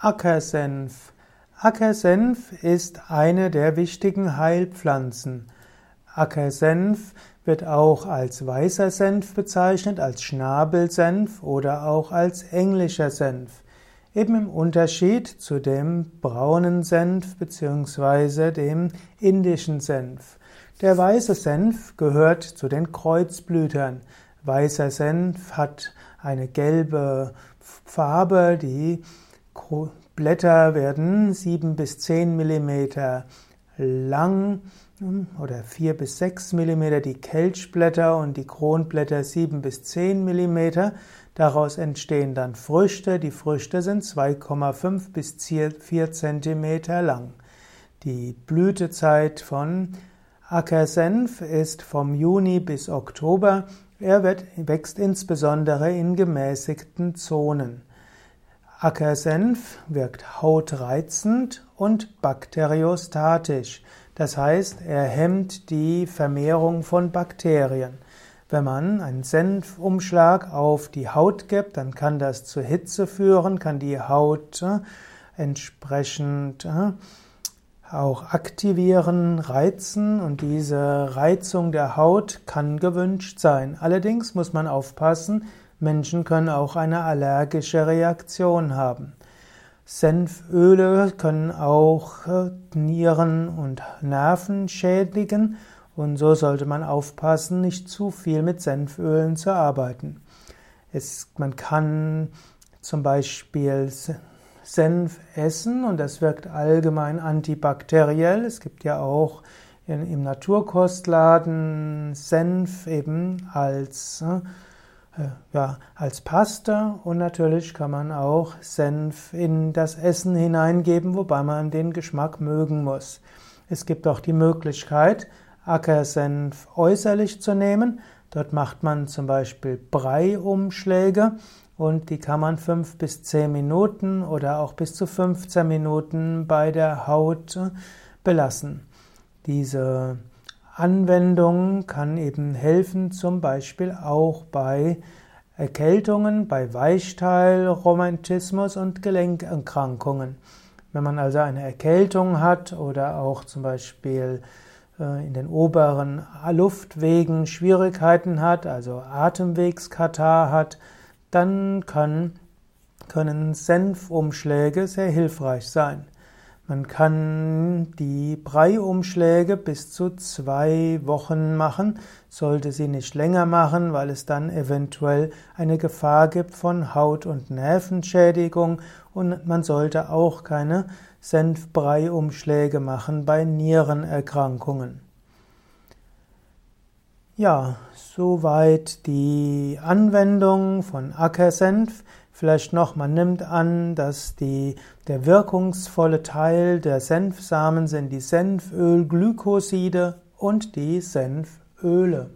Ackersenf. Ackersenf ist eine der wichtigen Heilpflanzen. Ackersenf wird auch als weißer Senf bezeichnet, als Schnabelsenf oder auch als englischer Senf. Eben im Unterschied zu dem braunen Senf bzw. dem indischen Senf. Der weiße Senf gehört zu den Kreuzblütern. Weißer Senf hat eine gelbe Farbe, die Blätter werden sieben bis zehn Millimeter lang hm, oder vier bis sechs Millimeter die Kelchblätter und die Kronblätter sieben bis zehn Millimeter. Daraus entstehen dann Früchte. Die Früchte sind 2,5 bis 4 Zentimeter lang. Die Blütezeit von Ackersenf ist vom Juni bis Oktober. Er wird, wächst insbesondere in gemäßigten Zonen. Ackersenf wirkt hautreizend und bakteriostatisch. Das heißt, er hemmt die Vermehrung von Bakterien. Wenn man einen Senfumschlag auf die Haut gibt, dann kann das zu Hitze führen, kann die Haut äh, entsprechend äh, auch aktivieren, reizen und diese Reizung der Haut kann gewünscht sein. Allerdings muss man aufpassen, Menschen können auch eine allergische Reaktion haben. Senföle können auch äh, Nieren und Nerven schädigen und so sollte man aufpassen, nicht zu viel mit Senfölen zu arbeiten. Es, man kann zum Beispiel Senf essen und das wirkt allgemein antibakteriell. Es gibt ja auch in, im Naturkostladen Senf eben als äh, ja, als Pasta und natürlich kann man auch Senf in das Essen hineingeben, wobei man den Geschmack mögen muss. Es gibt auch die Möglichkeit, Ackersenf äußerlich zu nehmen. Dort macht man zum Beispiel Breiumschläge und die kann man fünf bis zehn Minuten oder auch bis zu 15 Minuten bei der Haut belassen. Diese Anwendung kann eben helfen, zum Beispiel auch bei Erkältungen, bei Weichteil, Romantismus und Gelenkerkrankungen. Wenn man also eine Erkältung hat oder auch zum Beispiel äh, in den oberen Luftwegen Schwierigkeiten hat, also Atemwegskatar hat, dann kann, können Senfumschläge sehr hilfreich sein. Man kann die Breiumschläge bis zu zwei Wochen machen, sollte sie nicht länger machen, weil es dann eventuell eine Gefahr gibt von Haut- und Nervenschädigung und man sollte auch keine Senfbreiumschläge machen bei Nierenerkrankungen. Ja, soweit die Anwendung von Ackersenf. Vielleicht noch, man nimmt an, dass die, der wirkungsvolle Teil der Senfsamen sind die Senfölglykoside und die Senföle.